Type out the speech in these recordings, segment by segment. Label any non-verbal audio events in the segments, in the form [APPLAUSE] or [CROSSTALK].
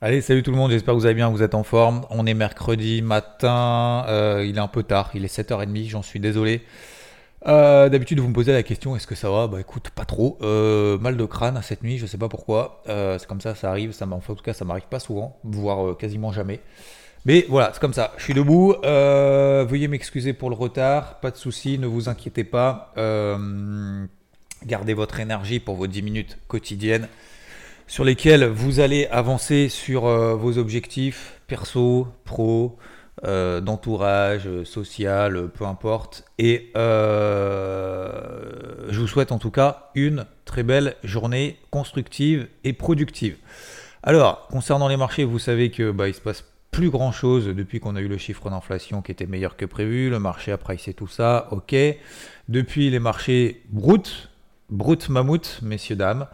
Allez, salut tout le monde, j'espère que vous allez bien, vous êtes en forme. On est mercredi matin, euh, il est un peu tard, il est 7h30, j'en suis désolé. Euh, d'habitude, vous me posez la question est-ce que ça va? Bah écoute, pas trop. Euh, mal de crâne cette nuit, je sais pas pourquoi. c'est comme ça, ça arrive. Ça en tout cas, ça m'arrive pas souvent, voire quasiment jamais. Mais voilà, c'est comme ça. Je suis debout. veuillez m'excuser pour le retard. Pas de souci, ne vous inquiétez pas. gardez votre énergie pour vos 10 minutes quotidiennes sur lesquels vous allez avancer sur euh, vos objectifs perso, pro, euh, d'entourage, social, peu importe. Et euh, je vous souhaite en tout cas une très belle journée constructive et productive. Alors, concernant les marchés, vous savez que bah, il se passe plus grand chose depuis qu'on a eu le chiffre d'inflation qui était meilleur que prévu. Le marché a pricé tout ça, ok. Depuis les marchés brut, brut mammouth, messieurs, dames.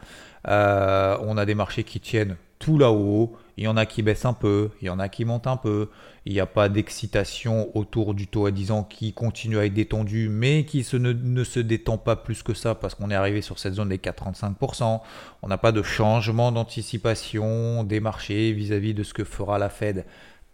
Euh, on a des marchés qui tiennent tout là-haut. Il y en a qui baissent un peu, il y en a qui montent un peu. Il n'y a pas d'excitation autour du taux à 10 ans qui continue à être détendu, mais qui ne, se détend pas plus que ça parce qu'on est arrivé sur cette zone des 4,35%. On n'a pas de changement d'anticipation des marchés vis-à-vis de ce que fera la Fed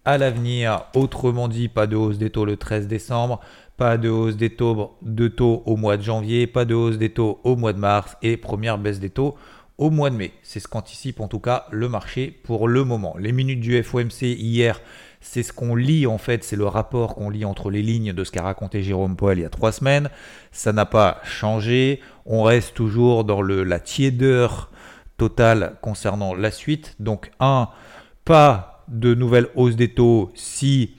à l'avenir. Autrement dit, pas de hausse des taux le 13 décembre, pas de hausse des taux, au mois de janvier, pas de hausse des taux au mois de mars et première baisse des taux au mois de mai. C'est ce qu'anticipe en tout cas le marché pour le moment. Les minutes du FOMC hier, c'est ce qu'on lit en fait, c'est le rapport qu'on lit entre les lignes de ce qu'a raconté Jérôme Powell il y a trois semaines. Ça n'a pas changé. On reste toujours dans le, la tiédeur totale concernant la suite. Donc un, pas de nouvelle hausse des taux si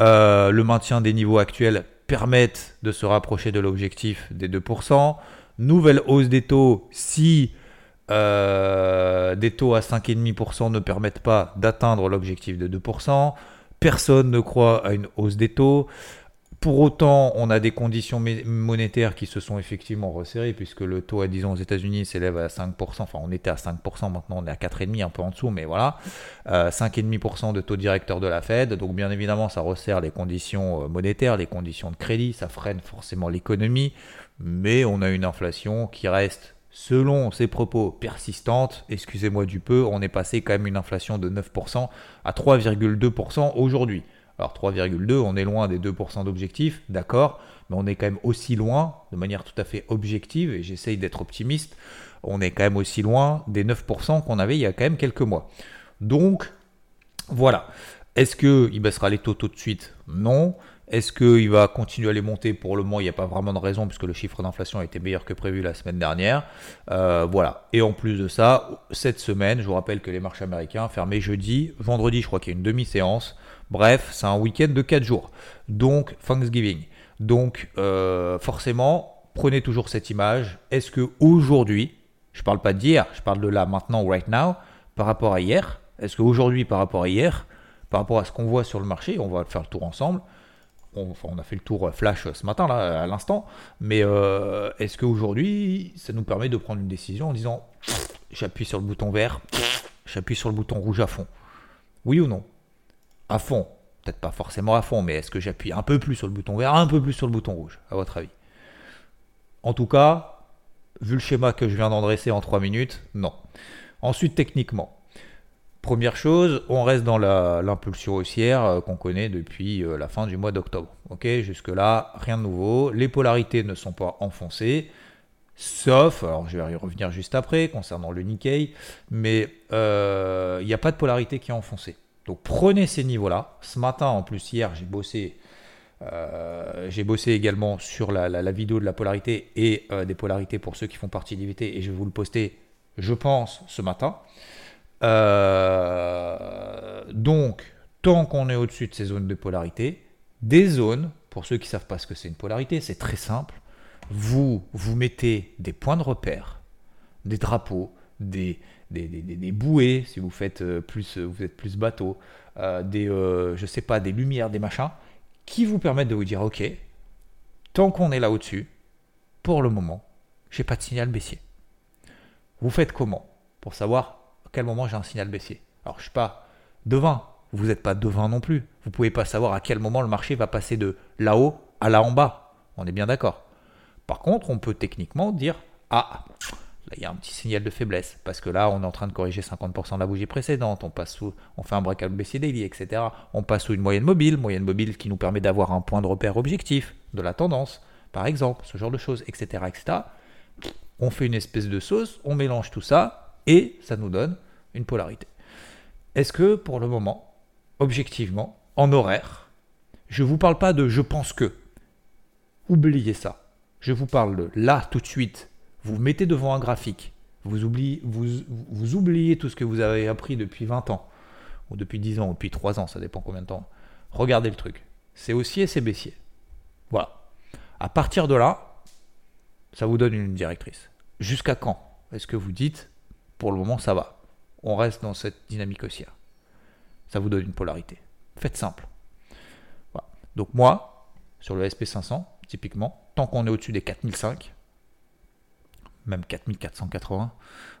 euh, le maintien des niveaux actuels permettent de se rapprocher de l'objectif des 2%. Nouvelle hausse des taux si euh, des taux à 5,5% ne permettent pas d'atteindre l'objectif de 2%. Personne ne croit à une hausse des taux. Pour autant, on a des conditions monétaires qui se sont effectivement resserrées, puisque le taux à 10 ans aux États-Unis s'élève à 5%. Enfin, on était à 5%, maintenant on est à 4,5%, un peu en dessous, mais voilà. 5,5% euh, de taux directeur de la Fed. Donc, bien évidemment, ça resserre les conditions euh, monétaires, les conditions de crédit, ça freine forcément l'économie. Mais on a une inflation qui reste Selon ses propos persistantes, excusez-moi du peu, on est passé quand même une inflation de 9% à 3,2% aujourd'hui. Alors 3,2, on est loin des 2% d'objectif, d'accord, mais on est quand même aussi loin, de manière tout à fait objective, et j'essaye d'être optimiste, on est quand même aussi loin des 9% qu'on avait il y a quand même quelques mois. Donc, voilà. Est-ce qu'il baissera les taux tout de suite? Non. Est-ce qu'il va continuer à les monter? Pour le moment, il n'y a pas vraiment de raison puisque le chiffre d'inflation a été meilleur que prévu la semaine dernière. Euh, voilà. Et en plus de ça, cette semaine, je vous rappelle que les marchés américains fermés jeudi, vendredi, je crois qu'il y a une demi-séance. Bref, c'est un week-end de 4 jours. Donc, Thanksgiving. Donc, euh, forcément, prenez toujours cette image. Est-ce que aujourd'hui, je ne parle pas d'hier, je parle de là, maintenant, right now, par rapport à hier, est-ce qu'aujourd'hui, par rapport à hier, par rapport à ce qu'on voit sur le marché, on va faire le tour ensemble, on, a fait le tour flash ce matin, là, à l'instant, mais euh, est-ce qu'aujourd'hui, ça nous permet de prendre une décision en disant j'appuie sur le bouton vert, j'appuie sur le bouton rouge à fond? Oui ou non? À fond. Peut-être pas forcément à fond, mais est-ce que j'appuie un peu plus sur le bouton vert, un peu plus sur le bouton rouge, à votre avis? En tout cas, vu le schéma que je viens d'endresser en 3 minutes, non. Ensuite, techniquement, Première chose, on reste dans l'impulsion haussière euh, qu'on connaît depuis euh, la fin du mois d'octobre. Ok, jusque-là, rien de nouveau. Les polarités ne sont pas enfoncées, sauf, alors je vais y revenir juste après concernant le Nikkei, mais euh, il n'y a pas de polarité qui est enfoncée. Donc prenez ces niveaux-là. Ce matin, en plus, hier, j'ai bossé. j'ai bossé également sur la, vidéo de la polarité et des polarités pour ceux qui font partie d'IVT et je vais vous le poster, je pense, ce matin. Euh, donc, tant qu'on est au-dessus de ces zones de polarité, des zones, pour ceux qui ne savent pas ce que c'est une polarité, c'est très simple. Vous, vous mettez des points de repère, des drapeaux, des, des, des, des- bouées, si vous faites euh, plus, vous êtes plus bateau, euh, des, euh, je sais pas, des lumières, des machins, qui vous permettent de vous dire, ok, tant qu'on est là au-dessus, pour le moment, j'ai pas de signal baissier. Vous faites comment pour savoir à quel moment j'ai un signal baissier Alors, je suis pas devin, vous n'êtes pas devin non plus. Vous pouvez pas savoir à quel moment le marché va passer de là-haut à là en bas. On est bien d'accord. Par contre, on peut techniquement dire ah, là il y a un petit signal de faiblesse parce que là on est en train de corriger 50% de la bougie précédente, on passe sous, on fait un breakout baissier daily, etc. On passe sous une moyenne mobile, moyenne mobile qui nous permet d'avoir un point de repère objectif de la tendance, par exemple, ce genre de choses, etc., etc. On fait une espèce de sauce, on mélange tout ça et ça nous donne une polarité. Est-ce que pour le moment, objectivement, en horaire, je vous parle pas de je pense que. Oubliez ça. Je vous parle de là tout de suite. Vous mettez devant un graphique. Vous oubliez, vous oubliez tout ce que vous avez appris depuis 20 ans, ou depuis 10 ans, ou depuis 3 ans, ça dépend combien de temps. Regardez le truc. C'est haussier, c'est baissier. Voilà. À partir de là, ça vous donne une directrice. Jusqu'à quand est-ce que vous dites, pour le moment, ça va On reste dans cette dynamique haussière. Ça vous donne une polarité. Faites simple. Donc moi, sur le SP500, typiquement, tant qu'on est au-dessus des 4005, même 4480,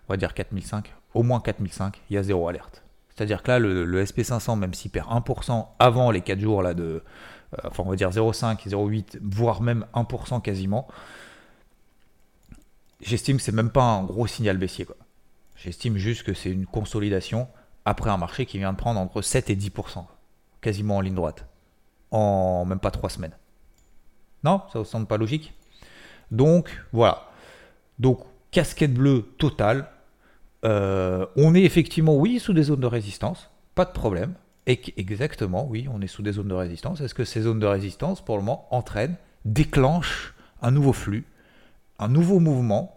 on va dire 4005, au moins 4005, il y a zéro alerte. C'est-à-dire que là, le, le SP500, même s'il perd 1% avant les 4 jours là, de, euh, enfin on va dire 0,5, 0,8, voire même 1% quasiment, j'estime que c'est même pas un gros signal baissier. quoi. J'estime juste que c'est une consolidation après un marché qui vient de prendre entre 7 et 10%, quasiment en ligne droite, en même pas 3 semaines. Non, ça vous semble pas logique? Donc voilà. Donc casquette bleue totale. Euh, on est effectivement, oui, sous des zones de résistance, pas de problème. Exactement, oui, on est sous des zones de résistance. Est-ce que ces zones de résistance, pour le moment, entraînent, déclenchent un nouveau flux, un nouveau mouvement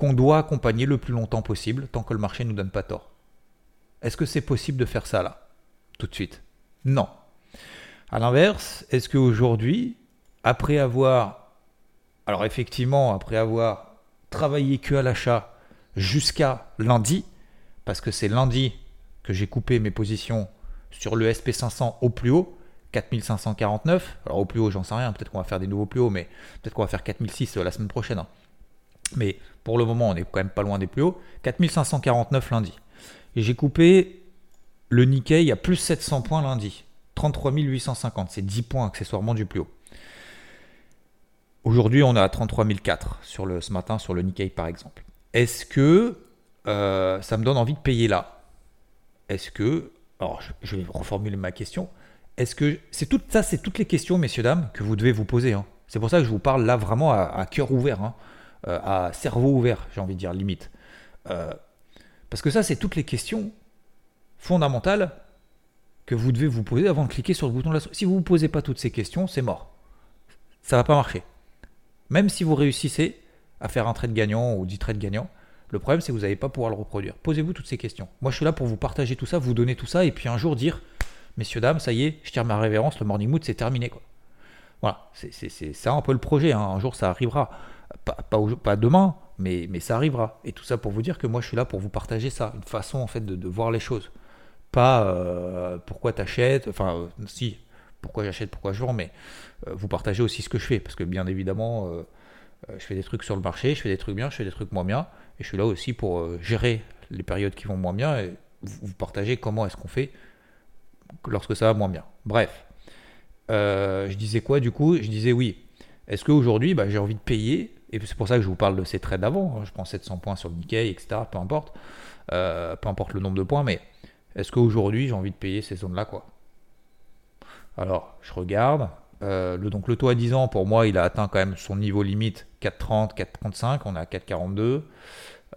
qu'on doit accompagner le plus longtemps possible tant que le marché ne nous donne pas tort Est-ce que c'est possible de faire ça là, tout de suite Non. À l'inverse, est-ce qu'aujourd'hui, après avoir, alors effectivement, après avoir travaillé que à l'achat jusqu'à lundi, parce que c'est lundi que j'ai coupé mes positions sur le SP500 au plus haut, 4549. Alors au plus haut, j'en sais rien, peut-être qu'on va faire des nouveaux plus hauts, mais peut-être qu'on va faire 4006 la semaine prochaine. hein. Mais pour le moment, on est quand même pas loin des plus hauts. 4549 lundi. Et j'ai coupé le Nikkei à plus 700 points lundi. 33 850, c'est 10 points accessoirement du plus haut. Aujourd'hui, on est à 33 004 sur le, ce matin sur le Nikkei par exemple. Est-ce que euh, ça me donne envie de payer là? Est-ce que, alors je, vais reformuler ma question, est-ce que c'est tout ça, c'est toutes les questions, messieurs dames, que vous devez vous poser. hein. C'est pour ça que je vous parle là vraiment à, à cœur ouvert, hein, euh, à cerveau ouvert, j'ai envie de dire limite. Euh, parce que ça, c'est toutes les questions fondamentales que vous devez vous poser avant de cliquer sur le bouton de la. Si vous ne vous posez pas toutes ces questions, c'est mort. Ça va pas marcher. Même si vous réussissez à faire un trade gagnant ou 10 trades gagnants, le problème c'est que vous n'allez pas pouvoir le reproduire. Posez-vous toutes ces questions. Moi je suis là pour vous partager tout ça, vous donner tout ça, et puis un jour dire, messieurs, dames, ça y est, je tire ma révérence, le morning mood c'est terminé. Quoi. Voilà, c'est ça un peu le projet, hein. un jour ça arrivera. Pas, pas, demain, mais, mais ça arrivera. Et tout ça pour vous dire que moi je suis là pour vous partager ça, une façon en fait de, voir les choses. Pas euh, pourquoi t'achètes, enfin euh, si, pourquoi j'achète, pourquoi je vends, mais euh, vous partagez aussi ce que je fais, parce que bien évidemment, euh, je fais des trucs sur le marché, je fais des trucs bien, je fais des trucs moins bien, et je suis là aussi pour gérer les périodes qui vont moins bien, et vous, vous partagez comment est-ce qu'on fait lorsque ça va moins bien. Bref, je disais quoi du coup? Je disais oui. Est-ce qu'aujourd'hui, bah, j'ai envie de payer Et c'est pour ça que je vous parle de ces trades d'avant. hein. Je prends 700 points sur le Nikkei, etc. Peu importe. Euh, peu importe le nombre de points, mais est-ce qu'aujourd'hui, j'ai envie de payer ces zones-là quoi? Alors, je regarde. Euh, donc le taux à 10 ans, pour moi, il a atteint quand même son niveau limite 4,30, 4,35. On est à 4,42.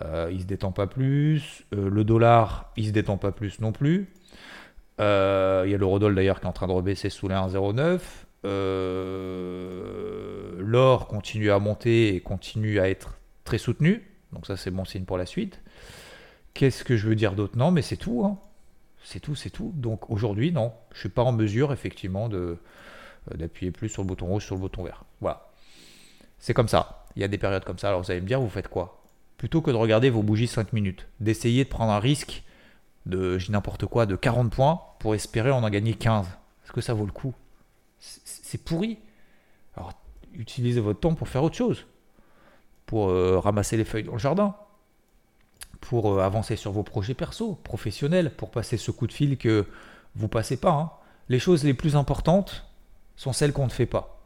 Euh, il se détend pas plus. Euh, le dollar, il se détend pas plus non plus. Il y a l'eurodoll d'ailleurs qui est en train de rebaisser sous les 1,09. Euh, L'or continue à monter et continue à être très soutenu. Donc ça c'est bon signe pour la suite. Qu'est-ce que je veux dire d'autre? Non, mais c'est tout. hein. C'est tout, c'est tout. Donc aujourd'hui, non, je suis pas en mesure effectivement euh, d'appuyer plus sur le bouton rouge, sur le bouton vert. Voilà. C'est comme ça. Il y a des périodes comme ça. Alors vous allez me dire, vous faites quoi? Plutôt que de regarder vos bougies 5 minutes, d'essayer de prendre un risque de, je n'importe quoi, de 40 points pour espérer en en gagner 15. Est-ce que ça vaut le coup? C'est pourri. Alors, utilisez votre temps pour faire autre chose. Pour euh, ramasser les feuilles dans le jardin. Pour euh, avancer sur vos projets perso, professionnels. Pour passer ce coup de fil que vous passez pas. Hein. Les choses les plus importantes sont celles qu'on ne fait pas.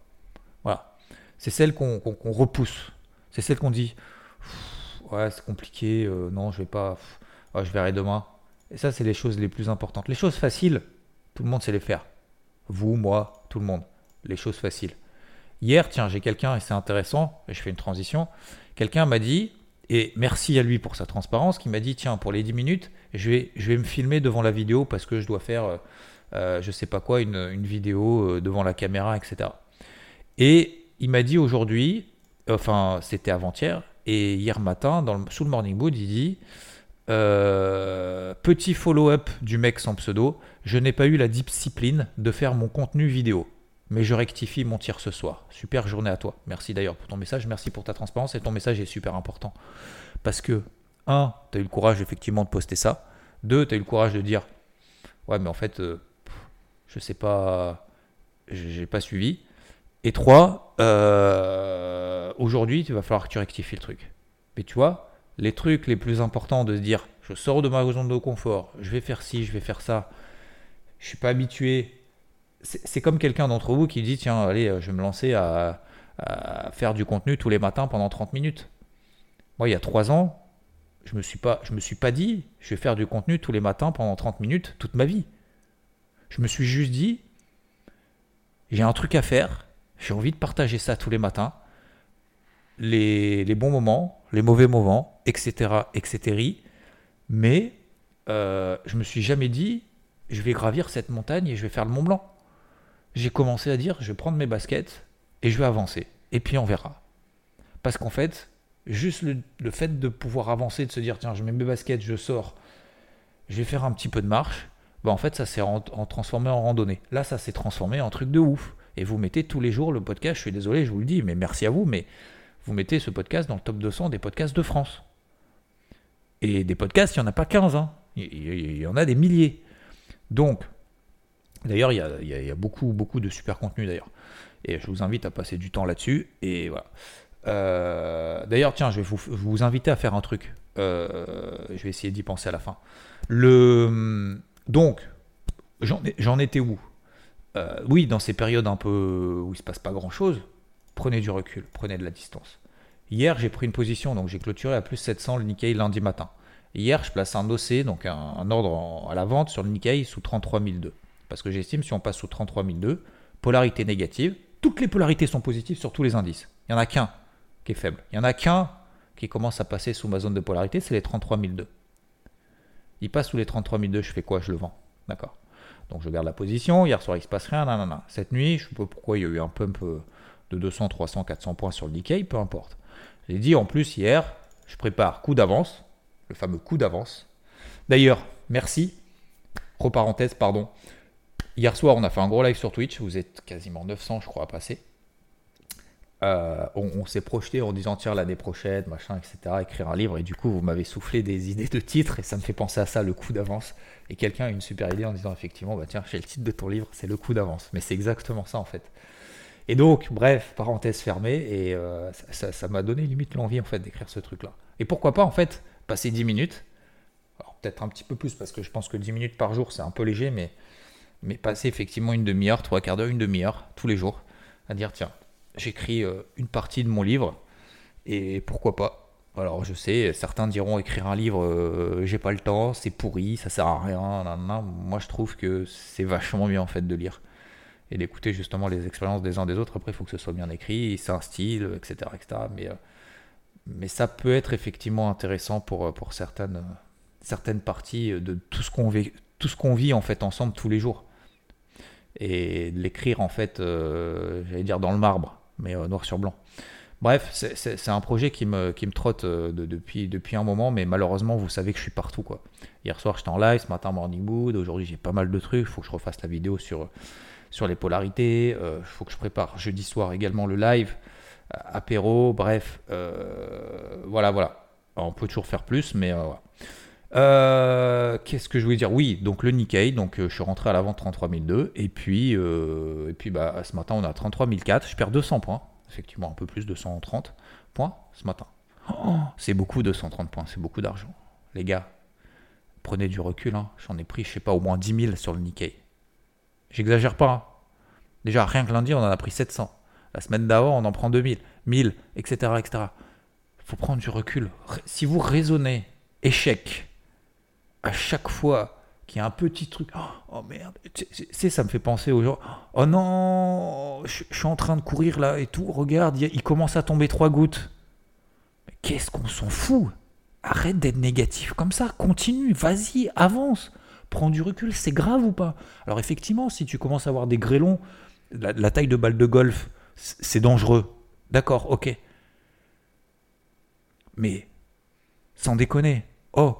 Voilà. C'est celles qu'on repousse. C'est celles qu'on dit Ouais, c'est compliqué. Euh, non, je vais pas. je verrai demain. Et ça, c'est les choses les plus importantes. Les choses faciles, tout le monde sait les faire. Vous, moi, tout le monde. Les choses faciles. Hier, tiens, j'ai quelqu'un, et c'est intéressant, et je fais une transition. Quelqu'un m'a dit, et merci à lui pour sa transparence, qui m'a dit, tiens, pour les 10 minutes, je vais, je vais me filmer devant la vidéo parce que je dois faire, euh, euh, je sais pas quoi, une, une vidéo euh, devant la caméra, etc. Et il m'a dit aujourd'hui, enfin, c'était avant-hier, et hier matin, dans le, sous le Morning Mood, il dit, euh, petit follow-up du mec sans pseudo. Je n'ai pas eu la discipline de faire mon contenu vidéo. Mais je rectifie mon tir ce soir. Super journée à toi. Merci d'ailleurs pour ton message. Merci pour ta transparence. Et ton message est super important. Parce que, un, tu as eu le courage effectivement de poster ça. Deux, tu as eu le courage de dire Ouais, mais en fait, euh, je sais pas. J'ai pas suivi. Et trois, euh, aujourd'hui, il va falloir que tu rectifies le truc. Mais tu vois, les trucs les plus importants de se dire je sors de ma zone de confort, je vais faire ci, je vais faire ça, je suis pas habitué. C'est comme quelqu'un d'entre vous qui dit tiens, allez, je vais me lancer à, faire du contenu tous les matins pendant 30 minutes. Moi, il y a 3 ans, je me suis pas, je me suis pas dit je vais faire du contenu tous les matins pendant 30 minutes toute ma vie. Je me suis juste dit j'ai un truc à faire, j'ai envie de partager ça tous les matins. Les, les bons moments, les mauvais moments, etc., etc. Mais euh, je me suis jamais dit, je vais gravir cette montagne et je vais faire le Mont Blanc. J'ai commencé à dire, je vais prendre mes baskets et je vais avancer. Et puis on verra. Parce qu'en fait, juste le, fait de pouvoir avancer, de se dire, tiens, je mets mes baskets, je sors, je vais faire un petit peu de marche, bah en fait, ça s'est transformé en randonnée. Là, ça s'est transformé en truc de ouf. Et vous mettez tous les jours le podcast, je suis désolé, je vous le dis, mais merci à vous, mais vous mettez ce podcast dans le top 200 des podcasts de France. Et des podcasts, il n'y en a pas 15, hein. il y en a des milliers. Donc, d'ailleurs, il, y a, beaucoup, beaucoup de super contenu d'ailleurs. Et je vous invite à passer du temps là-dessus. Et voilà. Euh, d'ailleurs, tiens, je vais vous, inviter à faire un truc. Euh, je vais essayer d'y penser à la fin. Le, donc, j'en étais où? Euh, Oui, dans ces périodes un peu où il se passe pas grand-chose, prenez du recul, prenez de la distance. Hier, j'ai pris une position, donc j'ai clôturé à plus 700 le Nikkei lundi matin. Hier, je place un OC, donc un, ordre à la vente sur le Nikkei sous 33 Parce que j'estime si on passe sous 33 polarité négative, toutes les polarités sont positives sur tous les indices. Il n'y en a qu'un qui est faible. Il n'y en a qu'un qui commence à passer sous ma zone de polarité, c'est les 33 Il passe sous les 33 je fais quoi? Je le vends. D'accord. Donc je garde la position. Hier soir, il se passe rien. Non, Cette nuit, je ne sais pas pourquoi il y a eu un pump euh, de 200, 300, 400 points sur le Nikkei, peu importe. J'ai dit en plus hier, je prépare coup d'avance, le fameux coup d'avance. D'ailleurs, merci. Reparenthèse, pardon. Hier soir, on a fait un gros live sur Twitch. Vous êtes quasiment 900, je crois, à passer. Euh, on, s'est projeté en disant tiens l'année prochaine, machin, etc. Écrire un livre. Et du coup, vous m'avez soufflé des [LAUGHS] idées de titres et ça me fait penser à ça, le coup d'avance. Et quelqu'un a une super idée en disant effectivement, bah tiens, j'ai le titre de ton livre, c'est le coup d'avance. Mais c'est exactement ça en fait. Et donc, bref, parenthèse fermée, et euh, ça m'a donné limite l'envie en fait d'écrire ce truc-là. Et pourquoi pas en fait passer 10 minutes, alors peut-être un petit peu plus parce que je pense que 10 minutes par jour c'est un peu léger, mais, passer effectivement une demi-heure, trois quarts d'heure, une demi-heure tous les jours, à dire tiens, j'écris euh, une partie de mon livre, et pourquoi pas alors je sais, certains diront écrire un livre, euh, j'ai pas le temps, c'est pourri, ça sert à rien. Moi je trouve que c'est vachement bien en fait de lire et d'écouter justement les expériences des uns des autres. Après, il faut que ce soit bien écrit, c'est un style, etc. etc. Mais, euh, mais ça peut être effectivement intéressant pour, euh, pour certaines, certaines parties de tout ce qu'on vit, tout ce qu'on vit en fait ensemble tous les jours. Et de l'écrire en fait, euh, j'allais dire dans le marbre, mais noir sur blanc. Bref, c'est un projet qui me, qui me trotte depuis, depuis un moment, mais malheureusement, vous savez que je suis partout. Quoi. Hier soir, j'étais en live, ce matin, morning mood. Aujourd'hui, j'ai pas mal de trucs. Il faut que je refasse la vidéo sur, sur les polarités. Il euh, faut que je prépare jeudi soir également le live, euh, apéro, bref, euh, voilà, voilà. on peut toujours faire plus, mais euh, Qu'est-ce que je voulais dire? Oui, donc le Nikkei, donc je suis rentré à la vente 33 002, et puis, et puis bah, ce matin on a 33 004, je perds 200 points, effectivement un peu plus, 230 points ce matin. Oh, c'est beaucoup 230 points, c'est beaucoup d'argent. Les gars, prenez du recul, hein. j'en ai pris, je sais pas, au moins 10 000 sur le Nikkei. J'exagère pas. Hein. Déjà, rien que lundi, on en a pris 700. La semaine d'avant, on en prend 2000, 1000, etc. etc. faut prendre du recul. Si vous raisonnez échec à chaque fois qu'il y a un petit truc, oh, oh merde, c'est ça me fait penser aux gens, oh non, je, suis en train de courir là et tout, regarde, il, commence à tomber trois gouttes. Mais qu'est-ce qu'on s'en fout? Arrête d'être négatif comme ça, continue, vas-y, avance, prends du recul, c'est grave ou pas? Alors effectivement, si tu commences à avoir des grêlons, la, taille de balle de golf, c'est dangereux. D'accord, ok. Mais, sans déconner, oh,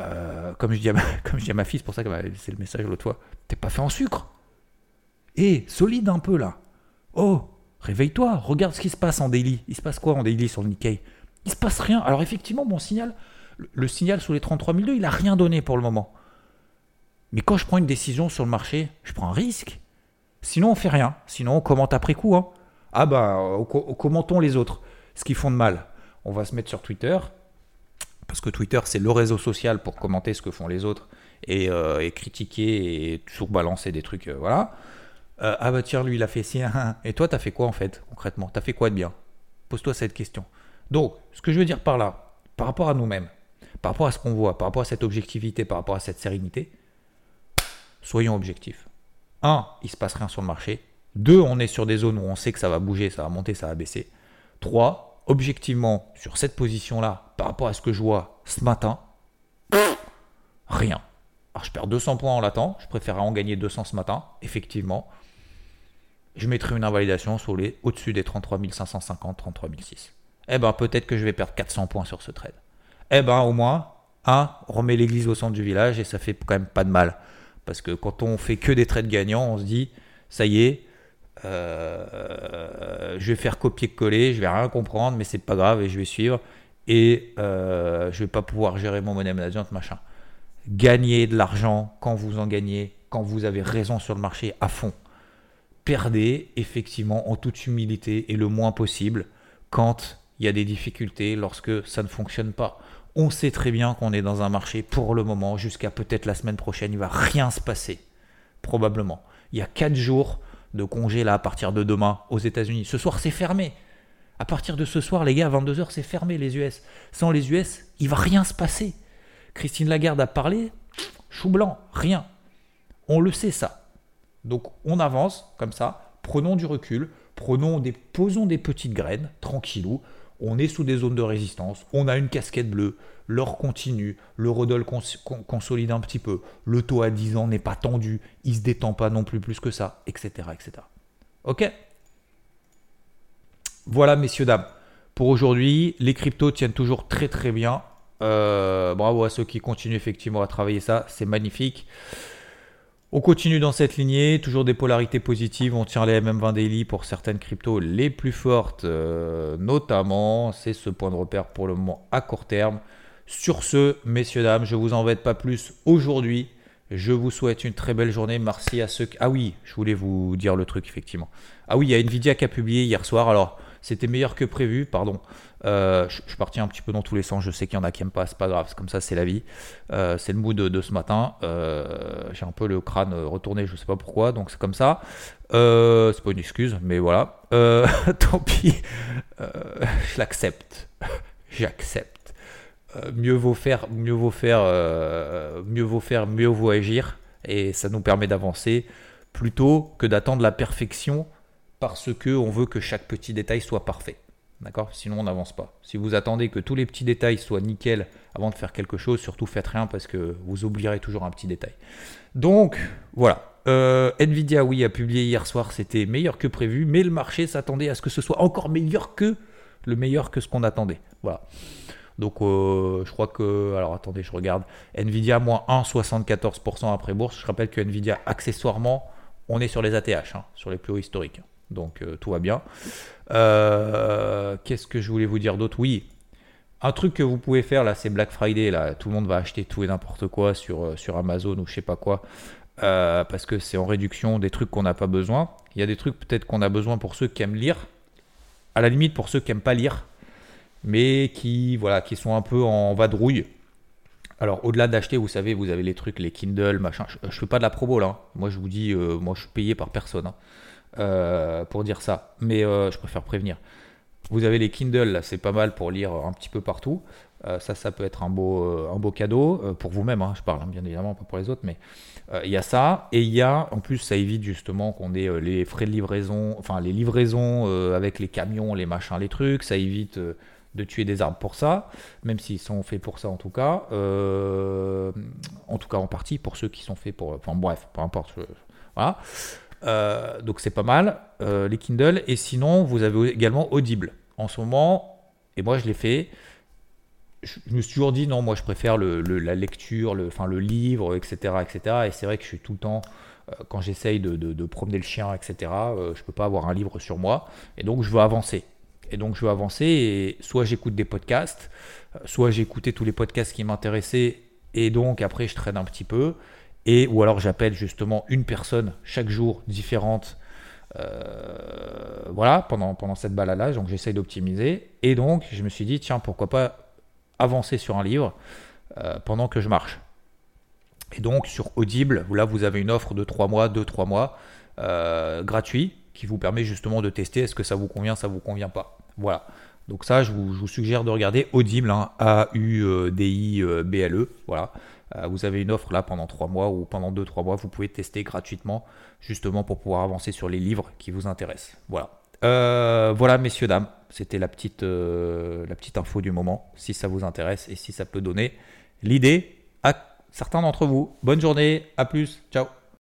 euh, comme, je dis à ma, [LAUGHS] comme je dis à ma fille, c'est pour ça que c'est le message l'autre fois, t'es pas fait en sucre. Eh, solide un peu là. Oh, réveille-toi, regarde ce qui se passe en daily. Il se passe quoi en daily sur le Nikkei? Il se passe rien. Alors effectivement, mon signal, le, signal sous les 33 002, il a rien donné pour le moment. Mais quand je prends une décision sur le marché, je prends un risque. Sinon, on fait rien. Sinon, on commente après coup. Hein. Ah ben, commentons les autres, ce qu'ils font de mal. On va se mettre sur Twitter, parce que Twitter, c'est le réseau social pour commenter ce que font les autres et, euh, critiquer et toujours balancer des trucs. Euh, voilà. Euh, ah bah tiens, lui, il a fait ci. Et toi, t'as fait quoi en fait, concrètement? T'as fait quoi de bien? Pose-toi cette question. Donc, ce que je veux dire par là, par rapport à nous-mêmes, par rapport à ce qu'on voit, par rapport à cette objectivité, par rapport à cette sérénité, soyons objectifs. 1. Il se passe rien sur le marché. 2. On est sur des zones où on sait que ça va bouger, ça va monter, ça va baisser. 3. Objectivement, sur cette position-là, par rapport à ce que je vois ce matin, rien. Alors je perds 200 points en l'attend, je préférerais en gagner 200 ce matin, effectivement. Je mettrai une invalidation sur les au-dessus des 33 550, 33 006. Eh ben peut-être que je vais perdre 400 points sur ce trade. Eh ben au moins, 1. remet l'église au centre du village et ça fait quand même pas de mal. Parce que quand on fait que des trades gagnants, on se dit, ça y est, euh, je vais faire copier-coller, je vais rien comprendre, mais c'est pas grave et je vais suivre. Et euh, je vais pas pouvoir gérer mon money management, machin. Gagnez de l'argent quand vous en gagnez, quand vous avez raison sur le marché à fond. Perdez effectivement en toute humilité et le moins possible quand il y a des difficultés, lorsque ça ne fonctionne pas. On sait très bien qu'on est dans un marché pour le moment, jusqu'à peut-être la semaine prochaine, il va rien se passer. Probablement. Il y a 4 jours de congé là à partir de demain aux États-Unis. Ce soir, c'est fermé. À partir de ce soir, les gars, à 22h, c'est fermé les US. Sans les US, il va rien se passer. Christine Lagarde a parlé, chou blanc, rien. On le sait ça. Donc on avance comme ça, prenons du recul, prenons des, posons des petites graines, tranquillou on est sous des zones de résistance, on a une casquette bleue, l'or continue, le rodol consolide un petit peu, le taux à 10 ans n'est pas tendu, il se détend pas non plus plus que ça, etc. etc. Ok? Voilà, messieurs, dames. Pour aujourd'hui, les cryptos tiennent toujours très très bien. Euh, bravo à ceux qui continuent effectivement à travailler ça, c'est magnifique. On continue dans cette lignée, toujours des polarités positives. On tient les MM20 daily pour certaines cryptos les plus fortes, euh, notamment. C'est ce point de repère pour le moment à court terme. Sur ce, messieurs, dames, je vous embête pas plus aujourd'hui. Je vous souhaite une très belle journée. Merci à ceux qui. Ah oui, je voulais vous dire le truc, effectivement. Ah oui, il y a Nvidia qui a publié hier soir. Alors, c'était meilleur que prévu, pardon. Euh, je, suis parti un petit peu dans tous les sens. Je sais qu'il y en a qui n'aiment pas, c'est pas grave, c'est comme ça, c'est la vie. Euh, c'est le mood de, ce matin. Euh, j'ai un peu le crâne retourné, je sais pas pourquoi, donc c'est comme ça. c'est pas une excuse, mais voilà. [LAUGHS] tant pis, je l'accepte. [LAUGHS] J'accepte. mieux vaut faire, mieux vaut faire, mieux vaut faire, mieux vaut agir, et ça nous permet d'avancer plutôt que d'attendre la perfection parce qu'on veut que chaque petit détail soit parfait. D'accord? Sinon, on n'avance pas. Si vous attendez que tous les petits détails soient nickel avant de faire quelque chose, surtout faites rien parce que vous oublierez toujours un petit détail. Donc, voilà. Euh, Nvidia, oui, a publié hier soir, c'était meilleur que prévu, mais le marché s'attendait à ce que ce soit encore meilleur que le meilleur que ce qu'on attendait. Voilà. Donc, euh, je crois que. Alors, attendez, je regarde. Nvidia, moins 1,74% après bourse. Je rappelle que Nvidia, accessoirement, on est sur les ATH, hein, sur les plus hauts historiques. Donc euh, tout va bien. Euh, qu'est-ce que je voulais vous dire d'autre? Oui, Un truc que vous pouvez faire là, c'est Black Friday. Là, tout le monde va acheter tout et n'importe quoi sur, euh, Amazon ou je sais pas quoi. Parce que c'est en réduction des trucs qu'on n'a pas besoin. Il y a des trucs peut-être qu'on a besoin pour ceux qui aiment lire. À la limite pour ceux qui n'aiment pas lire. Mais qui, voilà, qui sont un peu en vadrouille. Alors au-delà d'acheter, vous savez, vous avez les trucs, les Kindle, machin. Je, ne fais pas de la promo là. Hein. Moi je vous dis, moi je suis payé par personne hein, pour dire ça. Mais je préfère prévenir. Vous avez les Kindle, c'est pas mal pour lire un petit peu partout. Euh, ça, ça peut être un beau, euh, un beau cadeau euh, pour vous-même. Hein, je parle hein, bien évidemment, pas pour les autres, mais il y a ça. Et il y a, en plus, ça évite justement qu'on ait les frais de livraison, enfin les livraisons avec les camions, les machins, les trucs. Ça évite de tuer des arbres pour ça, même s'ils sont faits pour ça en tout cas. en tout cas, en partie pour ceux qui sont faits pour. Enfin bref, peu importe. voilà. Euh, donc c'est pas mal, euh, les Kindle. Et sinon, vous avez également Audible. En ce moment, et moi je l'ai fait, je, me suis toujours dit non, moi je préfère le, la lecture, le, enfin, le livre, etc. etc. Et c'est vrai que je suis tout le temps, euh, quand j'essaye de, de, promener le chien, etc., je peux pas avoir un livre sur moi. Et donc je veux avancer. Et donc je veux avancer et soit j'écoute des podcasts, soit écouté tous les podcasts qui m'intéressaient et donc après je traîne un petit peu et ou alors j'appelle justement une personne chaque jour différente. Euh, voilà, pendant, pendant cette balade-là, donc j'essaye d'optimiser. Et donc, je me suis dit, tiens, pourquoi pas avancer sur un livre euh, pendant que je marche. Et donc, sur Audible, là, vous avez une offre de 3 mois, 2-3 mois, euh, gratuit, qui vous permet justement de tester est-ce que ça vous convient, ça vous convient pas. Voilà. Donc ça, je vous, suggère de regarder Audible, hein, A-U-D-I-B-L-E. Voilà. Euh, vous avez une offre là pendant 3 mois ou pendant 2-3 mois, vous pouvez tester gratuitement justement pour pouvoir avancer sur les livres qui vous intéressent. Voilà. Euh, voilà, messieurs, dames, c'était la euh, la petite info du moment, si ça vous intéresse et si ça peut donner l'idée à certains d'entre vous. Bonne journée, à plus, ciao